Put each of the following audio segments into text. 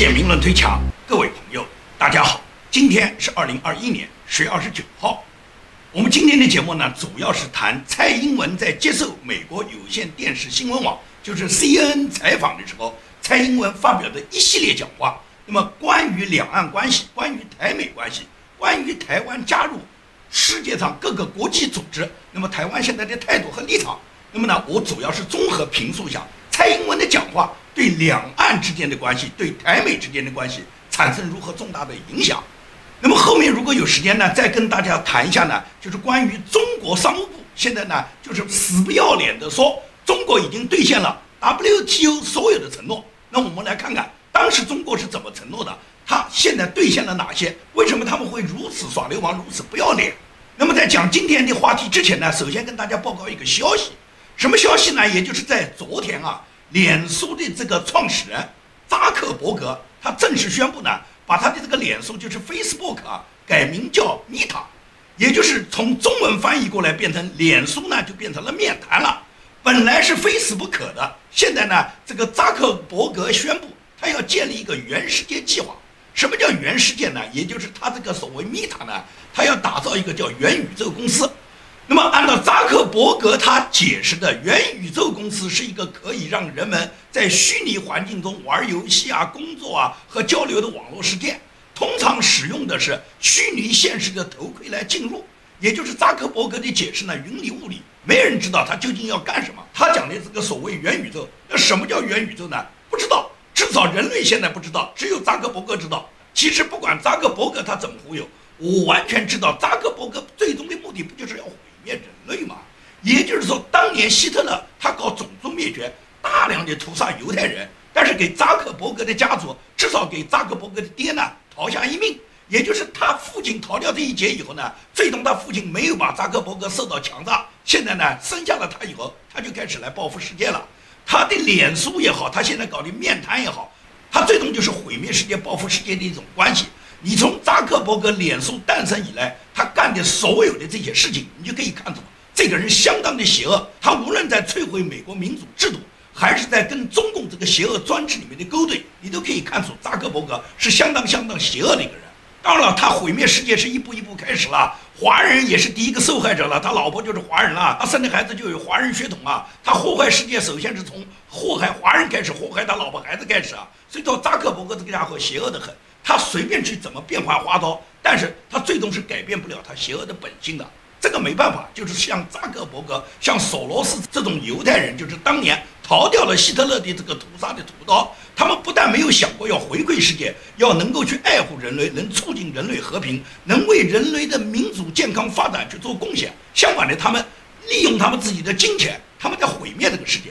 简明论推墙，各位朋友，大家好，今天是二零二一年十月二十九号。我们今天的节目呢，主要是谈蔡英文在接受美国有线电视新闻网，就是 CNN 采访的时候，蔡英文发表的一系列讲话。那么，关于两岸关系，关于台美关系，关于台湾加入世界上各个国际组织，那么台湾现在的态度和立场，那么呢，我主要是综合评述一下蔡英文的讲话。对两岸之间的关系，对台美之间的关系产生如何重大的影响？那么后面如果有时间呢，再跟大家谈一下呢，就是关于中国商务部现在呢，就是死不要脸的说中国已经兑现了 WTO 所有的承诺。那我们来看看当时中国是怎么承诺的，他现在兑现了哪些？为什么他们会如此耍流氓，如此不要脸？那么在讲今天的话题之前呢，首先跟大家报告一个消息，什么消息呢？也就是在昨天啊。脸书的这个创始人扎克伯格，他正式宣布呢，把他的这个脸书就是 Facebook 啊，改名叫 Meta，也就是从中文翻译过来变成脸书呢，就变成了面谈了。本来是非死不可的，现在呢，这个扎克伯格宣布他要建立一个原世界计划。什么叫原世界呢？也就是他这个所谓 Meta 呢，他要打造一个叫元宇宙公司。那么，按照扎克伯格他解释的，元宇宙公司是一个可以让人们在虚拟环境中玩游戏啊、工作啊和交流的网络世界。通常使用的是虚拟现实的头盔来进入，也就是扎克伯格的解释呢，云里雾里，没人知道他究竟要干什么。他讲的这个所谓元宇宙，那什么叫元宇宙呢？不知道，至少人类现在不知道，只有扎克伯格知道。其实不管扎克伯格他怎么忽悠，我完全知道，扎克伯格最终的目的不就是要。灭人类嘛，也就是说，当年希特勒他搞种族灭绝，大量的屠杀犹太人，但是给扎克伯格的家族，至少给扎克伯格的爹呢逃下一命。也就是他父亲逃掉这一劫以后呢，最终他父亲没有把扎克伯格射到墙上，现在呢生下了他以后，他就开始来报复世界了。他的脸书也好，他现在搞的面谈也好，他最终就是毁灭世界、报复世界的一种关系。你从扎克伯格脸书诞生以来，他干的所有的这些事情，你就可以看出，这个人相当的邪恶。他无论在摧毁美国民主制度，还是在跟中共这个邪恶专制里面的勾兑，你都可以看出扎克伯格是相当相当邪恶的一个人。当然了，他毁灭世界是一步一步开始了，华人也是第一个受害者了。他老婆就是华人了，他生的孩子就有华人血统啊。他祸害世界，首先是从祸害华人开始，祸害他老婆孩子开始啊。所以说，扎克伯格这个家伙邪恶的很。他随便去怎么变换花招，但是他最终是改变不了他邪恶的本性的。这个没办法，就是像扎克伯格、像索罗斯这种犹太人，就是当年逃掉了希特勒的这个屠杀的屠刀。他们不但没有想过要回馈世界，要能够去爱护人类，能促进人类和平，能为人类的民主健康发展去做贡献。相反的，他们利用他们自己的金钱，他们在毁灭这个世界。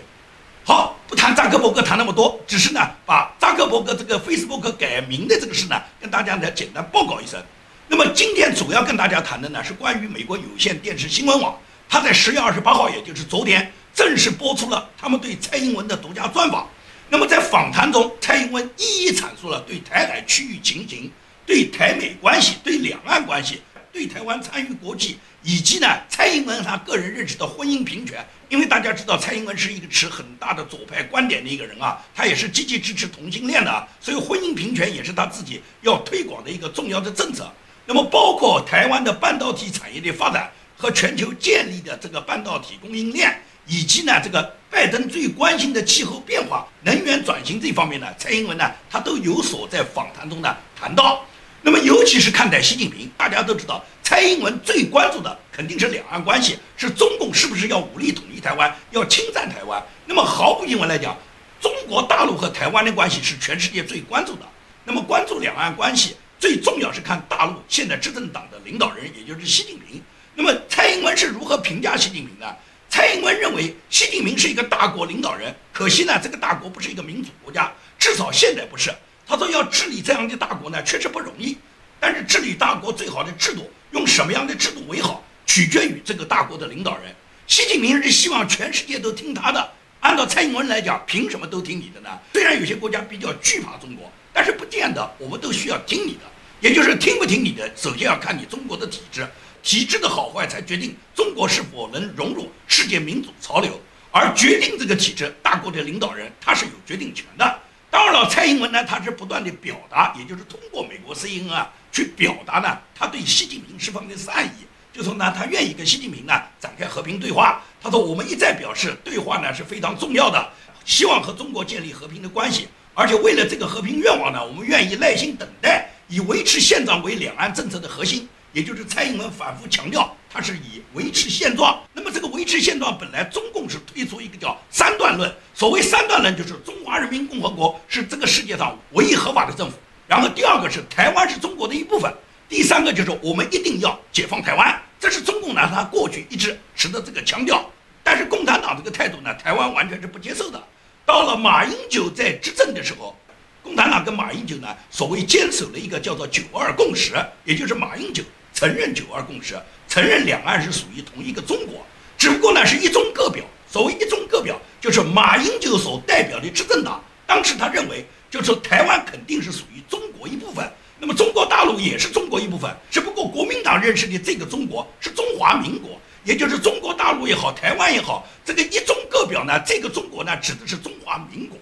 好，不谈扎克伯格谈那么多，只是呢，把扎克伯格这个 Facebook 改名的这个事呢，跟大家来简单报告一声。那么今天主要跟大家谈的呢，是关于美国有线电视新闻网，他在十月二十八号，也就是昨天，正式播出了他们对蔡英文的独家专访。那么在访谈中，蔡英文一一阐述了对台海区域情形、对台美关系、对两岸关系、对台湾参与国际，以及呢，蔡英文他个人认识的婚姻平权。因为大家知道蔡英文是一个持很大的左派观点的一个人啊，他也是积极支持同性恋的啊，所以婚姻平权也是他自己要推广的一个重要的政策。那么包括台湾的半导体产业的发展和全球建立的这个半导体供应链，以及呢这个拜登最关心的气候变化、能源转型这方面呢，蔡英文呢他都有所在访谈中呢谈到。那么尤其是看待习近平，大家都知道。蔡英文最关注的肯定是两岸关系，是中共是不是要武力统一台湾，要侵占台湾。那么毫无疑问来讲，中国大陆和台湾的关系是全世界最关注的。那么关注两岸关系，最重要是看大陆现在执政党的领导人，也就是习近平。那么蔡英文是如何评价习近平的？蔡英文认为习近平是一个大国领导人，可惜呢，这个大国不是一个民主国家，至少现在不是。他说要治理这样的大国呢，确实不容易。但是治理大国最好的制度。用什么样的制度为好，取决于这个大国的领导人。习近平是希望全世界都听他的。按照蔡英文来讲，凭什么都听你的呢？虽然有些国家比较惧怕中国，但是不见得我们都需要听你的。也就是听不听你的，首先要看你中国的体制，体制的好坏才决定中国是否能融入世界民主潮流。而决定这个体制，大国的领导人他是有决定权的。当然了，蔡英文呢，他是不断的表达，也就是通过美国 CNN 啊去表达呢，他对习近平释放的善意，就说呢，他愿意跟习近平呢展开和平对话。他说，我们一再表示，对话呢是非常重要的，希望和中国建立和平的关系，而且为了这个和平愿望呢，我们愿意耐心等待，以维持现状为两岸政策的核心。也就是蔡英文反复强调，他是以维持现状。那么这个维持现状，本来中共是推出一个叫三段论。所谓三段论，就是中华人民共和国是这个世界上唯一合法的政府。然后第二个是台湾是中国的一部分。第三个就是我们一定要解放台湾。这是中共呢，他过去一直持的这个强调。但是共产党这个态度呢，台湾完全是不接受的。到了马英九在执政的时候。共产党跟马英九呢，所谓坚守了一个叫做“九二共识”，也就是马英九承认“九二共识”，承认两岸是属于同一个中国，只不过呢是一中各表。所谓一中各表，就是马英九所代表的执政党，当时他认为，就是台湾肯定是属于中国一部分，那么中国大陆也是中国一部分，只不过国民党认识的这个中国是中华民国，也就是中国大陆也好，台湾也好，这个一中各表呢，这个中国呢指的是中华民国。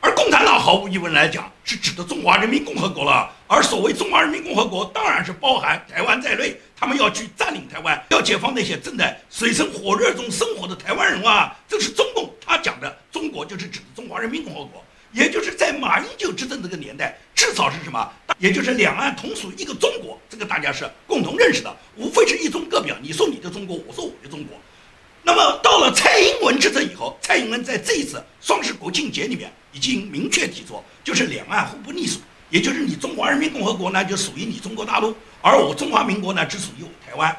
而共产党毫无疑问来讲，是指的中华人民共和国了。而所谓中华人民共和国，当然是包含台湾在内。他们要去占领台湾，要解放那些正在水深火热中生活的台湾人啊！这是中共他讲的中国，就是指的中华人民共和国。也就是在马英九执政这个年代，至少是什么？也就是两岸同属一个中国，这个大家是共同认识的。无非是一中各表，你说你的中国，我说我的中国。那么到了蔡英文执政以后，蔡英文在这一次双十国庆节里面已经明确提出，就是两岸互不隶属，也就是你中华人民共和国呢就属于你中国大陆，而我中华民国呢只属于我台湾，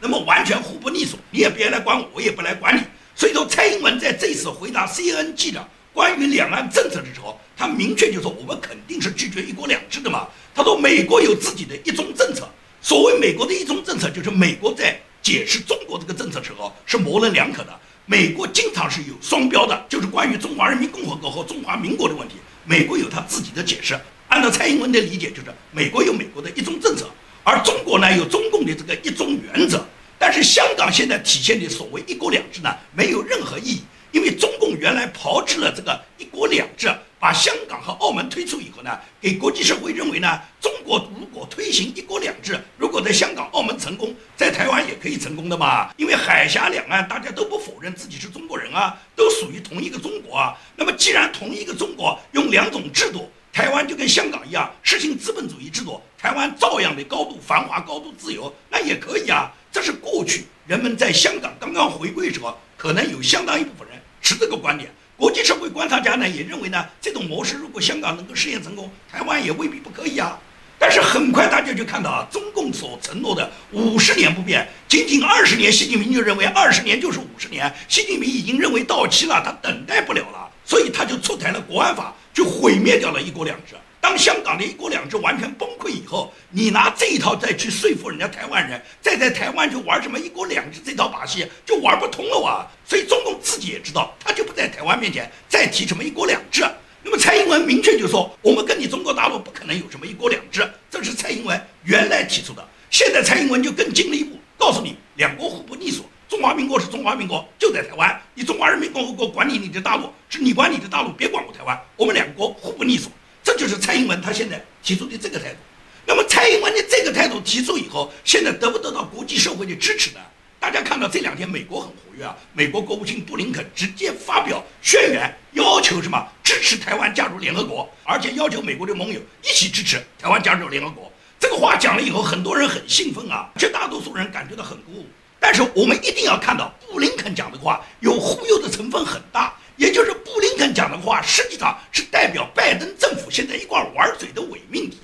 那么完全互不隶属，你也别来管我，我也不来管你。所以说，蔡英文在这次回答 CNN 记者关于两岸政策的时候，他明确就说我们肯定是拒绝一国两制的嘛。他说美国有自己的一中政策，所谓美国的一中政策，就是美国在。解释中国这个政策时候是模棱两可的，美国经常是有双标的，就是关于中华人民共和国和中华民国的问题，美国有他自己的解释。按照蔡英文的理解，就是美国有美国的一中政策，而中国呢有中共的这个一中原则。但是香港现在体现的所谓一国两制呢，没有任何意义，因为中共原来炮制了这个一国两制。把香港和澳门推出以后呢，给国际社会认为呢，中国如果推行一国两制，如果在香港、澳门成功，在台湾也可以成功的嘛。因为海峡两岸大家都不否认自己是中国人啊，都属于同一个中国啊。那么既然同一个中国用两种制度，台湾就跟香港一样实行资本主义制度，台湾照样的高度繁华、高度自由，那也可以啊。这是过去人们在香港刚刚回归时候，可能有相当一部分人持这个观点。国际社会观察家呢也认为呢，这种模式如果香港能够试验成功，台湾也未必不可以啊。但是很快大家就看到啊，中共所承诺的五十年不变，仅仅二十年，习近平就认为二十年就是五十年，习近平已经认为到期了，他等待不了了，所以他就出台了国安法，就毁灭掉了一国两制。当香港的一国两制完全崩溃以后，你拿这一套再去说服人家台湾人，再在台湾就玩什么一国两制这套把戏，就玩不通了哇！所以中共自己也知道，他就不在台湾面前再提什么一国两制。那么蔡英文明确就说，我们跟你中国大陆不可能有什么一国两制，这是蔡英文原来提出的。现在蔡英文就更进了一步，告诉你两国互不隶属，中华民国是中华民国，就在台湾，你中华人民共和国管理你的大陆，是你管你的大陆，别管我台湾，我们两国互不隶属。这就是蔡英文他现在提出的这个态度。那么蔡英文的这个态度提出以后，现在得不得到国际社会的支持呢？大家看到这两天美国很活跃啊，美国国务卿布林肯直接发表宣言，要求什么支持台湾加入联合国，而且要求美国的盟友一起支持台湾加入联合国。这个话讲了以后，很多人很兴奋啊，绝大多数人感觉到很鼓舞。但是我们一定要看到，布林肯讲的话有忽悠的成分很大。也就是布林肯讲的话，实际上是代表现在一块玩嘴的伪命题。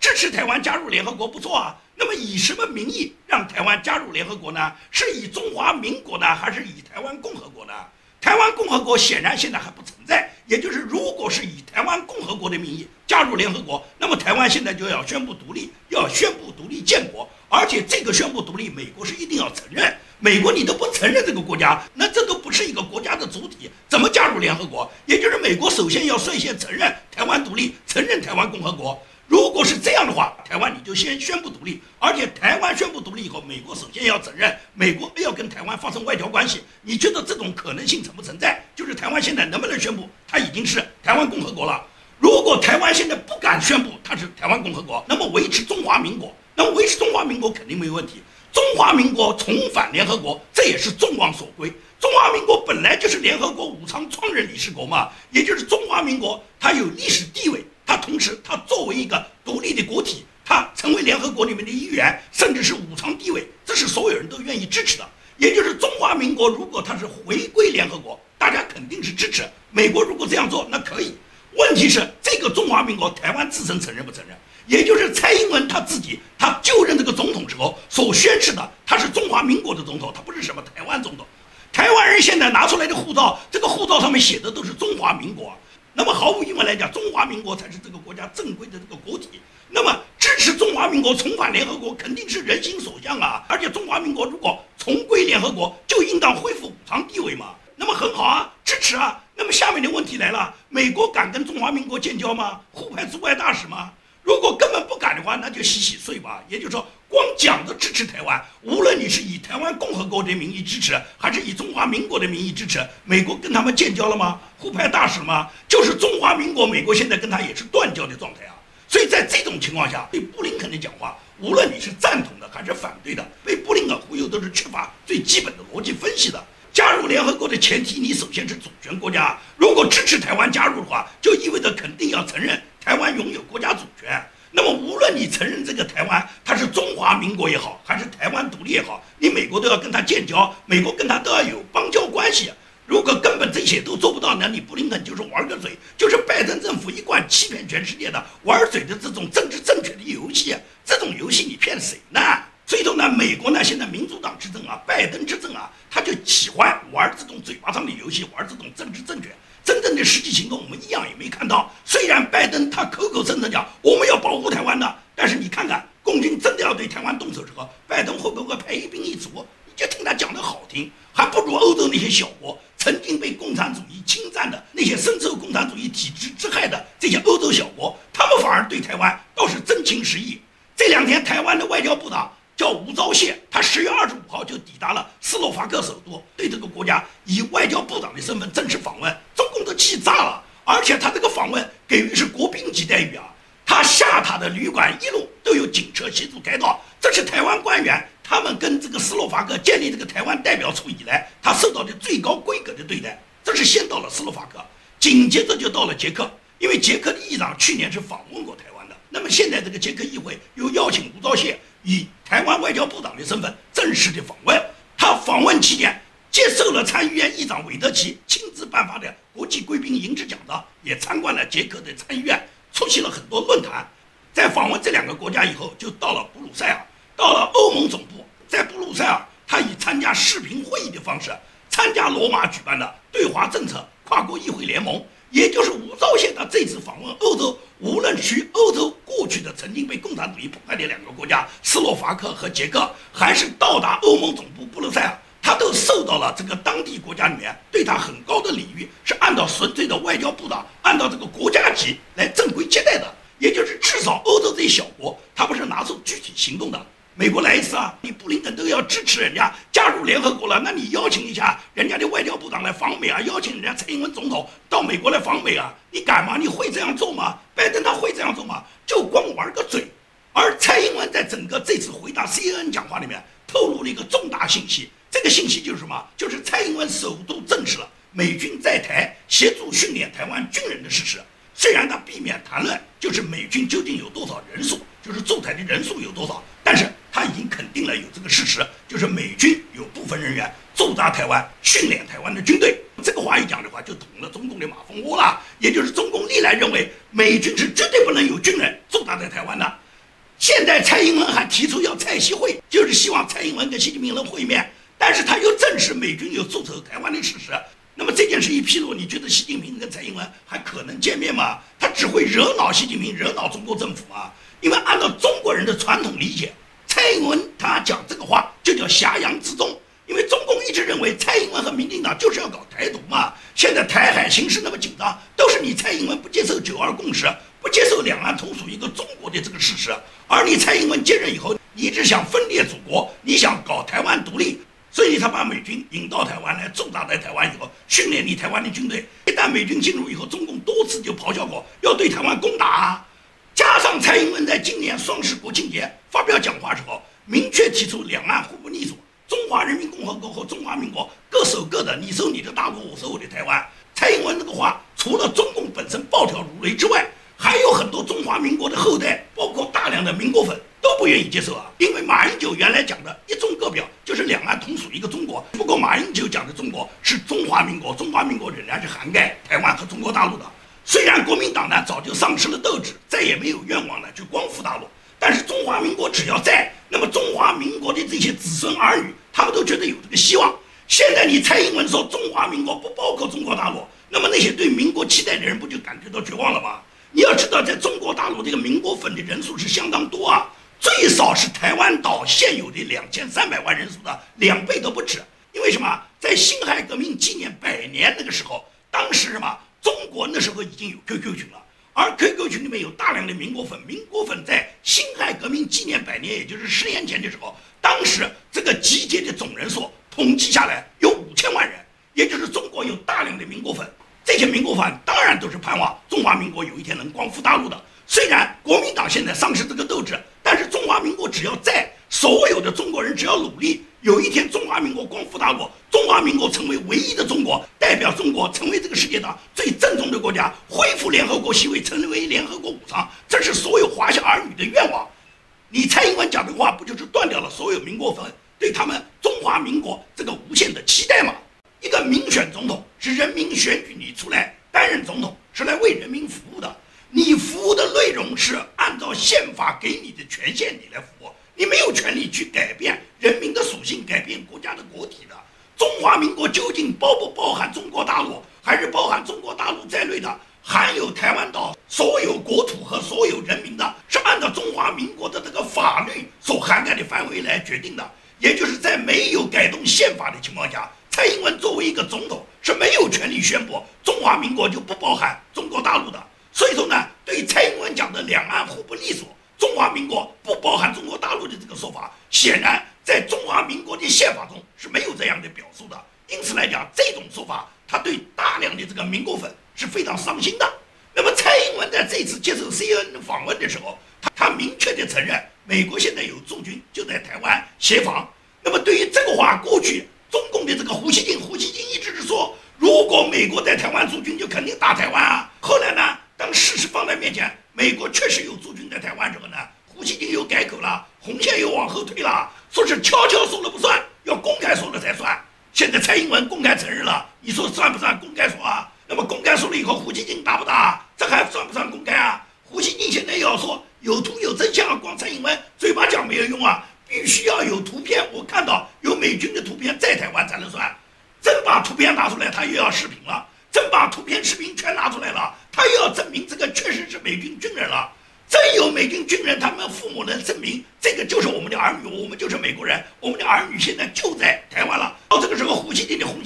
支持台湾加入联合国不错啊，那么以什么名义让台湾加入联合国呢？是以中华民国呢，还是以台湾共和国呢？台湾共和国显然现在还不存在。也就是如果是以台湾共和国的名义加入联合国，那么台湾现在就要宣布独立，要宣布独立建国，而且这个宣布独立，美国是一定要承认。美国你都不承认这个国家，那这都不是一个国家的主体，怎么加入联合国？也就是美国首先要率先承认台湾独立，承认台湾共和国。如果是这样的话，台湾你就先宣布独立，而且台湾宣布独立以后，美国首先要承认，美国要跟台湾发生外交关系。你觉得这种可能性存不存在？就是台湾现在能不能宣布它已经是台湾共和国了？如果台湾现在不敢宣布它是台湾共和国，那么维持中华民国，那么维持中华民国肯定没有问题。中华民国重返联合国，这也是众望所归。中华民国本来就是联合国五常创任理事国嘛，也就是中华民国，它有历史地位，它同时它作为一个独立的国体，它成为联合国里面的一员，甚至是五常地位，这是所有人都愿意支持的。也就是中华民国如果它是回归联合国，大家肯定是支持。美国如果这样做，那可以。问题是这个中华民国台湾自身承认不承认？也就是蔡英文他自己他就任这个总统之后所宣誓的，他是中华民国的总统，他不是什么台湾总统。台湾人现在拿出来的护照，这个护照上面写的都是中华民国。那么毫无疑问来讲，中华民国才是这个国家正规的这个国体。那么支持中华民国重返联合国，肯定是人心所向啊！而且中华民国如果重归联合国，就应当恢复五常地位嘛。那么很好啊，支持啊。那么下面的问题来了，美国敢跟中华民国建交吗？互派驻外大使吗？如果根本不敢的话，那就洗洗睡吧。也就是说，光讲着支持台湾，无论你是以台湾共和国的名义支持，还是以中华民国的名义支持，美国跟他们建交了吗？互派大使吗？就是中华民国，美国现在跟他也是断交的状态啊。所以在这种情况下，对布林肯的讲话，无论你是赞同的还是反对的，被布林肯忽悠都是缺乏最基本的逻辑分析的。加入联合国的前提，你首先是主权国家。如果支持台湾加入的话，就意味着肯定要承认。台湾拥有国家主权，那么无论你承认这个台湾它是中华民国也好，还是台湾独立也好，你美国都要跟他建交，美国跟他都要有邦交关系。如果根本这些都做不到，那你布林肯就是玩个嘴，就是拜登政府一贯欺骗全世界的玩嘴的这种政治正确的游戏。这种游戏你骗谁呢？所以说呢，美国呢现在民主党执政啊，拜登执政啊，他就喜欢玩这种嘴巴上的游戏，玩这种政治正确。真正的实际行动，我们一样也没看到。虽然拜登他口口声声讲我们要保护台湾的，但是你看看，共军真的要对台湾动手之后，拜登会不会派一兵一卒？你就听他讲的好听，还不如欧洲那些小国，曾经被共产主义侵占的那些深受共产主义体制之害的这些欧洲小国，他们反而对台湾倒是真情实意。这两天，台湾的外交部长。叫吴钊燮，他十月二十五号就抵达了斯洛伐克首都，对这个国家以外交部长的身份正式访问，气炸了。而且他这个访问给予是国宾级待遇啊，他下榻的旅馆一路都有警车协助开道。这是台湾官员他们跟这个斯洛伐克建立这个台湾代表处以来，他受到的最高规格的对待。这是先到了斯洛伐克，紧接着就到了捷克，因为捷克的议长去年是访问过台湾的。那么现在这个捷克议会又邀请吴钊燮。以台湾外交部长的身份正式的访问，他访问期间接受了参议院议长韦德奇亲自颁发的国际贵宾银质奖章，也参观了捷克的参议院，出席了很多论坛。在访问这两个国家以后，就到了布鲁塞尔，到了欧盟总部，在布鲁塞尔，他以参加视频会议的方式参加罗马举办的对华政策跨国议会联盟。也就是吴钊燮他这次访问欧洲，无论去欧洲过去的曾经被共产主义迫害的两个国家斯洛伐克和捷克，还是到达欧盟总部布鲁塞尔，受到了这个当地国家里面对他很高的礼遇，是按照纯粹的外交部长，按照这个国家级来正规接待的。也就是至少欧洲这些小国，他不是拿出具体行动的。美国来一次啊，你布林肯都要支持人家加入联合国了，那你邀请一下人家的外交部长来访美啊，邀请人家蔡英文总统到美国来访美啊，你敢吗？你会这样做吗？拜登他会这样做吗？就光玩个嘴。而蔡英文在整个这次回答 CNN 讲话里面透露了一个重大信息，这个信息就是什么？就是蔡英文首度证实了美军在台协助训练台湾军人的事实。虽然他避免谈论就是美军究竟有多少人数，就是驻台的人数有多少，但是。他已经肯定了有这个事实，就是美军有部分人员驻扎台湾，训练台湾的军队。这个话一讲的话，就捅了中共的马蜂窝了。也就是中共历来认为美军是绝对不能有军人驻扎在台湾的。现在蔡英文还提出要蔡习会，就是希望蔡英文跟习近平能会面，但是他又证实美军有驻守台湾的事实。那么这件事一披露，你觉得习近平跟蔡英文还可能见面吗？他只会惹恼习近平，惹恼中国政府吗？因为按照中国人的传统理解。蔡英文他讲这个话就叫挟洋自重，因为中共一直认为蔡英文和民进党就是要搞台独嘛。现在台海形势那么紧张，都是你蔡英文不接受九二共识，不接受两岸同属一个中国的这个事实。而你蔡英文接任以后，你一直想分裂祖国，你想搞台湾独立，所以他把美军引到台湾来驻扎在台湾以后，训练你台湾的军队。一旦美军进入以后，中共多次就咆哮过要对台湾攻打。加上蔡英文在今年双十国庆节发表讲话时候，明确提出两岸互不隶属，中华人民共和国和中华民国各守各的，你守你的大陆，我守我的台湾。蔡英文这个话，除了中共本身暴跳如雷之外，还有很多中华民国的后代，包括大量的民国粉都不愿意接受啊。因为马英九原来讲的一中各表，就是两岸同属一个中国。不过马英九讲的中国是中华民国，中华民国仍然是涵盖台湾和中国大陆的。虽然国民党呢早就丧失了斗志，再也没有愿望了去光复大陆，但是中华民国只要在，那么中华民国的这些子孙儿女，他们都觉得有这个希望。现在你蔡英文说中华民国不包括中国大陆，那么那些对民国期待的人不就感觉到绝望了吗？你要知道，在中国大陆这个民国粉的人数是相当多啊，最少是台湾岛现有的两千三百万人数的两倍都不止。因为什么？在辛亥革命纪念百年那个时候，当时什么？中国那时候已经有 QQ 群了，而 QQ 群里面有大量的民国粉。民国粉在辛亥革命纪念百年，也就是十年前的时候，当时这个集结的总人数统计下来有五千万人，也就是中国有大量的民国粉。这些民国粉当然都是盼望中华民国有一天能光复大陆的。虽然国民党现在丧失这个斗志，但是中华民国只要在，所有的中国人只要努力。有一天，中华民国光复大陆，中华民国成为唯一的中国，代表中国成为这个世界上最正宗的国家，恢复联合国席位，成为联合国五常，这是所有华夏儿女的愿望。你蔡英文讲的话，不就是断掉了所有民国粉对他们中华民国这个无限的期待吗？一个民选总统是人民选举是非常伤心的。那么，蔡英文在这次接受 CNN 访问的时候，他他明确的承认，美国现在有驻军就在台湾协防。那么，对于这个话，过去中共的这个胡锡进，胡锡进一直是说，如果美国在台湾驻军，就肯定打台湾啊。后来呢，当事实放在面前。美国确实有驻军在台湾，之后呢，胡锡进又改口了，红线又往后退了，说是悄悄说了不算，要公开说了才算。现在蔡英文公开承认了，你说算不算公开说啊？那么公开说了以后，胡锡进打不打？这还算不算公开啊？胡锡进现在要说有图有真相啊，光蔡英文嘴巴讲没有用啊，必须要有图片，我看到有美军的图片在台湾才能算。真把图片拿出来，他又要视频了。真把图片、视频全拿出来了，他又要证明这个确实是美军军人了。真有美军军人，他们父母能证明这个就是我们的儿女，我们就是美国人，我们的儿女现在就在台湾了。到这个时候，胡锡进的红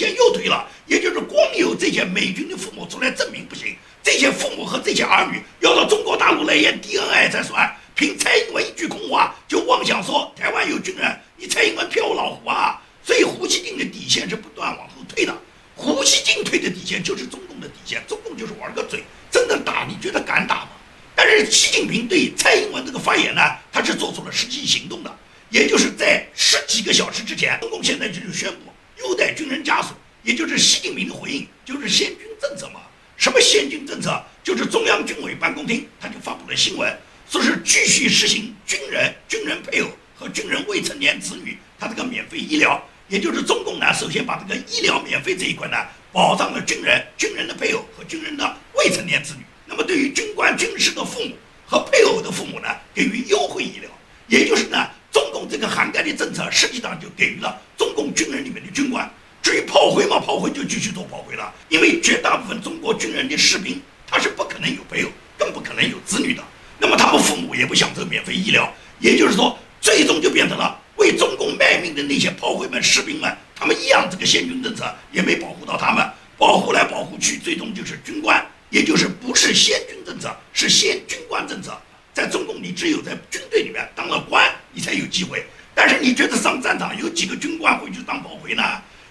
些美军的父母出来证明不行，这些父母和这些儿女要到中国大陆来验 DNA 才算。凭蔡英文一句空话就妄想说台湾有军人，你蔡英文骗我老虎啊！所以胡锡进的底线是不断往后退的。胡锡进退的底线就是中共的底线，中共就是玩个嘴，真的打，你觉得敢打吗？但是习近平对蔡英文这个发言呢，他是做出了实际行动的，也就是在十几个小时之前，中共现在就宣布优待军人家属，也就是习近平的回应，就是先军政策嘛。什么先军政策？就是中央军委办公厅他就发布了新闻，说是继续实行军人、军人配偶和军人未成年子女他这个免费医疗。也就是中共呢，首先把这个医疗免费这一块呢，保障了军人、军人的配偶和军人的未成年子女。那么对于军官、军士的父母和配偶的父母呢，给予优惠医疗。也就是呢，中共这个涵盖的政策，实际上就给予了中共军人里面的军官。至于炮灰嘛，炮灰就继续做炮灰了。因为绝大部分中国军人的士兵，他是不可能有配偶，更不可能有子女的。那么他们父母也不享受免费医疗。也就是说，最终就变成了。为中共卖命的那些炮灰们、士兵们，他们一样，这个先军政策也没保护到他们，保护来保护去，最终就是军官，也就是不是先军政策，是先军官政策。在中共，你只有在军队里面当了官，你才有机会。但是你觉得上战场有几个军官会去当炮灰呢？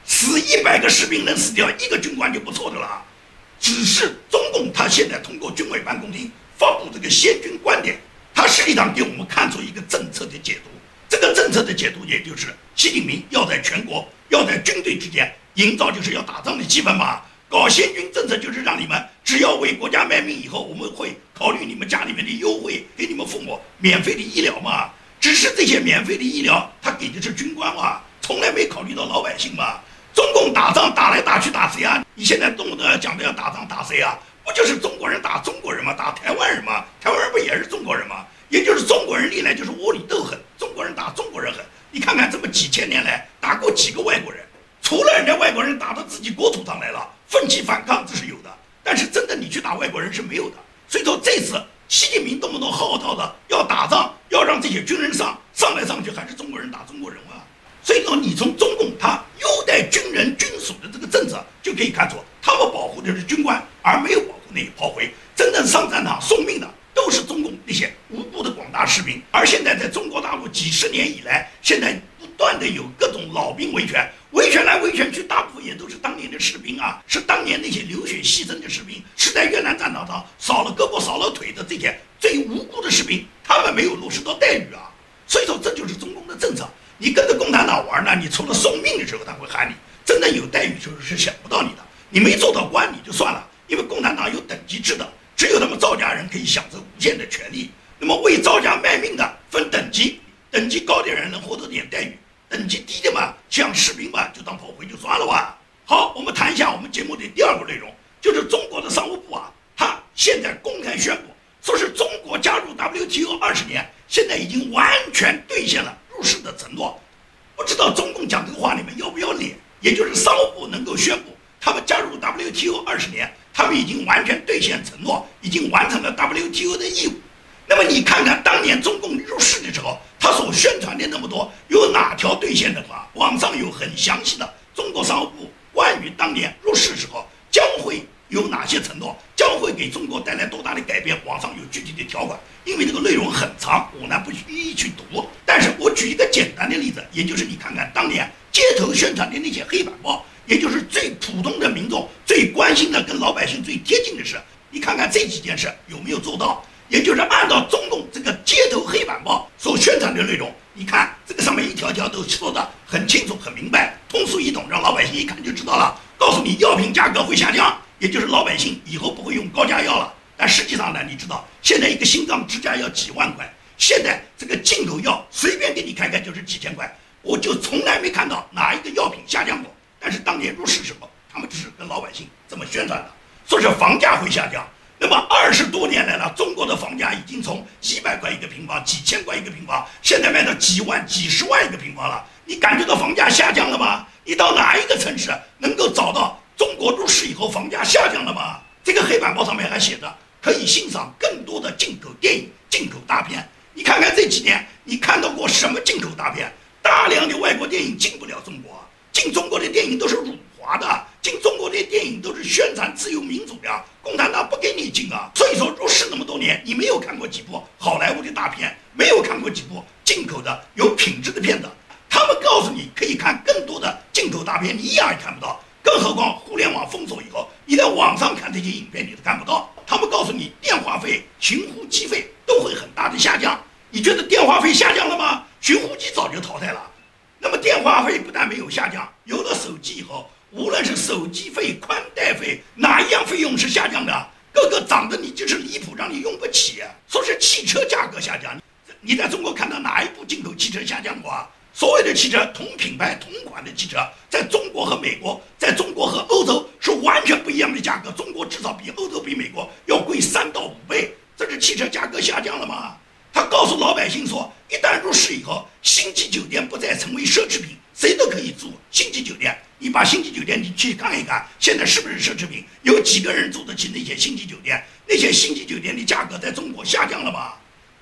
死一百个士兵能死掉一个军官就不错的了。只是中共他现在通过军委办公厅发布这个先军观点，他实际上给我们看出一个政策的解读。这个政策的解读也就是习近平要在全国要在军队之间营造就是要打仗的气氛嘛。搞先军政策就是让你们只要为国家卖命以后，我们会考虑你们家里面的优惠，给你们父母免费的医疗嘛。只是这些免费的医疗，他给的是军官嘛，从来没考虑到老百姓嘛。中共打仗打来打去打谁啊？你现在动不动要讲的要打仗打谁啊？不就是中国人打中国人吗？打台湾人吗？台湾人不也是中国人吗？也就是中国人历来就是窝里斗狠，中国人打中国人狠。你看看这么几千年来打过几个外国人，除了人家外国人打到自己国土上来了，奋起反抗这是有的，但是真的你去打外国人是没有的。所以说这次。习近平动不动号召的要打仗，要让这些军人上上来上去，还是中国人打中国人啊？所以说，你从中共他在军人军属的这个政策就可以看出，他们保护的是军官，而没有保护那些炮灰。真正上战场送命的都是中共那些无辜的广大士兵。而现在在中国大陆几十年以来，现在不断的有各种老兵维权。维权来维权去，大部分也都是当年的士兵啊，是当年那些流血牺牲的士兵，是在越南战场上少了胳膊少了腿的这些最无辜的士兵，他们没有落实到待遇啊。所以说，这就是中共的政策。你跟着共产党玩呢，你除了送命的时候他会喊你，真的有待遇时候是想不到你的。你没做到官你就算了，因为共产党有等级制的，只有他们赵家人可以享受无限的权利。那么为赵家卖命的分等级，等级高的人能获得点待遇。等级低的嘛，像士兵嘛，就当炮灰就算了吧。好，我们谈一下我们节目的第二个内容，就是中国的商务部啊，他现在公开宣布，说是中国加入 WTO 二十年，现在已经完全兑现了。中共讲这个话你们要不要脸？也就是商务部能够宣布他们加入 WTO 二十年，他们已经完全兑现承诺，已经完成了 WTO 的义务。那么你看看当年中共入世的时候，他所宣传的那么多，有哪条兑现的话？网上有很详细的中国商务部关于当年入世时候将会有哪些承诺，将会给中国带来多大的改变，网上有具体的条款。因为这个内容很长，我呢不一一去读。但是我举一个简单的例子，也就是你看看当年街头宣传的那些黑板报，也就是最普通的民众最关心的、跟老百姓最贴近的事，你看看这几件事有没有做到？也就是按照中共这个街头黑板报所宣传的内容，你看这个上面一条条都说的很清楚、很明白、通俗易懂，让老百姓一看就知道了。告诉你药品价格会下降，也就是老百姓以后不会用高价药了。但实际上呢，你知道现在一个心脏支架要几万块，现在这个进口药随便给你开开就是几千块，我就从来没看到哪一个药品下降过。但是当年入市时候，他们只是跟老百姓这么宣传的，说是房价会下降。那么二十多年来了，中国的房价已经从几百块一个平方、几千块一个平方，现在卖到几万、几十万一个平方了。你感觉到房价下降了吗？你到哪一个城市能够找到中国入市以后房价下降了吗？这个黑板报上面还写着可以欣赏更多的进口电影、进口大片。你看看这几年，你看到过什么进口大片？大量的外国电影进不了中国，进中国的电影都是辱华的。进中国的电影都是宣传自由民主的，共产党不给你进啊！所以说入世那么多年，你没有看过几部好莱坞的大片，没有看过几部进口的有品质的片子。他们告诉你可以看更多的进口大片，你一样也看不到。更何况互联网封锁以后，你在网上看这些影片你都看不到。他们告诉你电话费、寻呼机费都会很大的下降。你觉得电话费下降了吗？寻呼机早就淘汰了。那么电话费不但没有下降，有了手机以后。无论是手机费、宽带费，哪一样费用是下降的？个个涨得你就是离谱，让你用不起。说是汽车价格下降，你在中国看到哪一部进口汽车下降过啊？所有的汽车同品牌、同款的汽车，在中国和美国，在中国和欧洲是完全不一样的价格。中国至少比欧洲、比美国要贵三到五倍。这是汽车价格下降了吗？他告诉老百姓说，一旦入市以后，星级酒店不再成为奢侈品，谁都可以住星级酒店。你把星级酒店你去看一看，现在是不是奢侈品？有几个人住得起那些星级酒店？那些星级酒店的价格在中国下降了吗？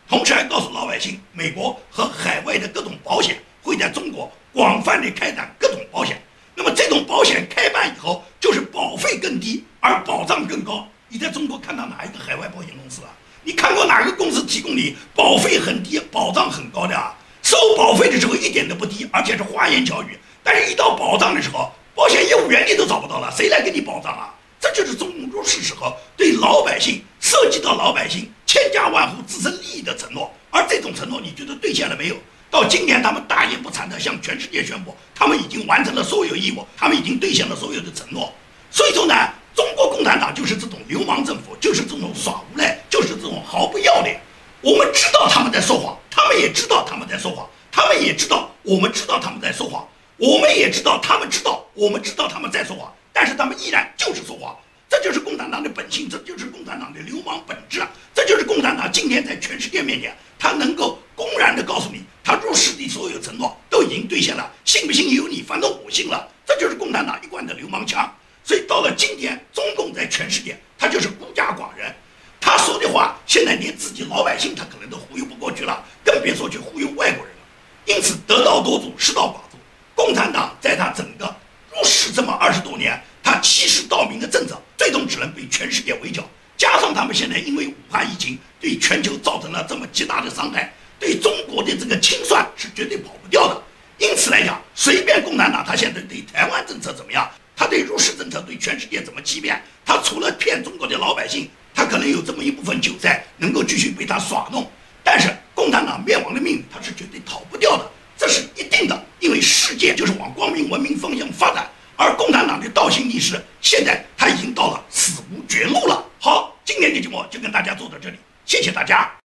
同时还告诉老百姓，美国和海外的各种保险会在中国广泛的开展各种保险。那么这种保险开办以后，就是保费更低而保障更高。你在中国看到哪一个海外保险公司啊？你看过哪个公司提供你保费很低、保障很高的啊？收保费？的时候一点都不低，而且是花言巧语。但是，一到保障的时候，保险业务员你都找不到了，谁来给你保障啊？这就是中共入世时候对老百姓涉及到老百姓千家万户自身利益的承诺。而这种承诺，你觉得兑现了没有？到今年，他们大言不惭地向全世界宣布，他们已经完成了所有义务，他们已经兑现了所有的承诺。所以说呢，中国共产党就是这种流氓政府，就是这种耍无赖，就是这种毫不要脸。我们知道他们在说谎，他们也知道他们在说谎，他们也知道我们知道他们在说谎，我们也知道他们知道我们知道他们在说谎，但是他们依然就是说谎。这就是共产党的本性，这就是共产党的流氓本质，这就是共产党今天在全世界面前，他能够公然的告诉你，他入世的所有承诺都已经兑现了，信不信由你，反正我信了。这就是共产党一贯的流氓腔。所以到了今天，中共在全世界，他就是孤家寡人，他说的话，现在连自己老百姓他可能都忽悠不过去了，更别说去忽悠外国人了。因此，得道多助，失道寡助。共产党在他整个入世这么二十多年，他欺世盗名的政策，最终只能被全世界围剿。加上他们现在因为武汉疫情对全球造成了这么极大的伤害，对中国的这个清算是绝对跑不掉的。因此来讲，随便共产党他现在对台湾政策怎么样？他对入世政策对全世界怎么欺骗？他除了骗中国的老百姓，他可能有这么一部分韭菜能够继续被他耍弄。但是共产党灭亡的命运他是绝对逃不掉的，这是一定的。因为世界就是往光明文明方向发展，而共产党的倒行逆施现在他已经到了死无绝路了。好，今天的节目就跟大家做到这里，谢谢大家。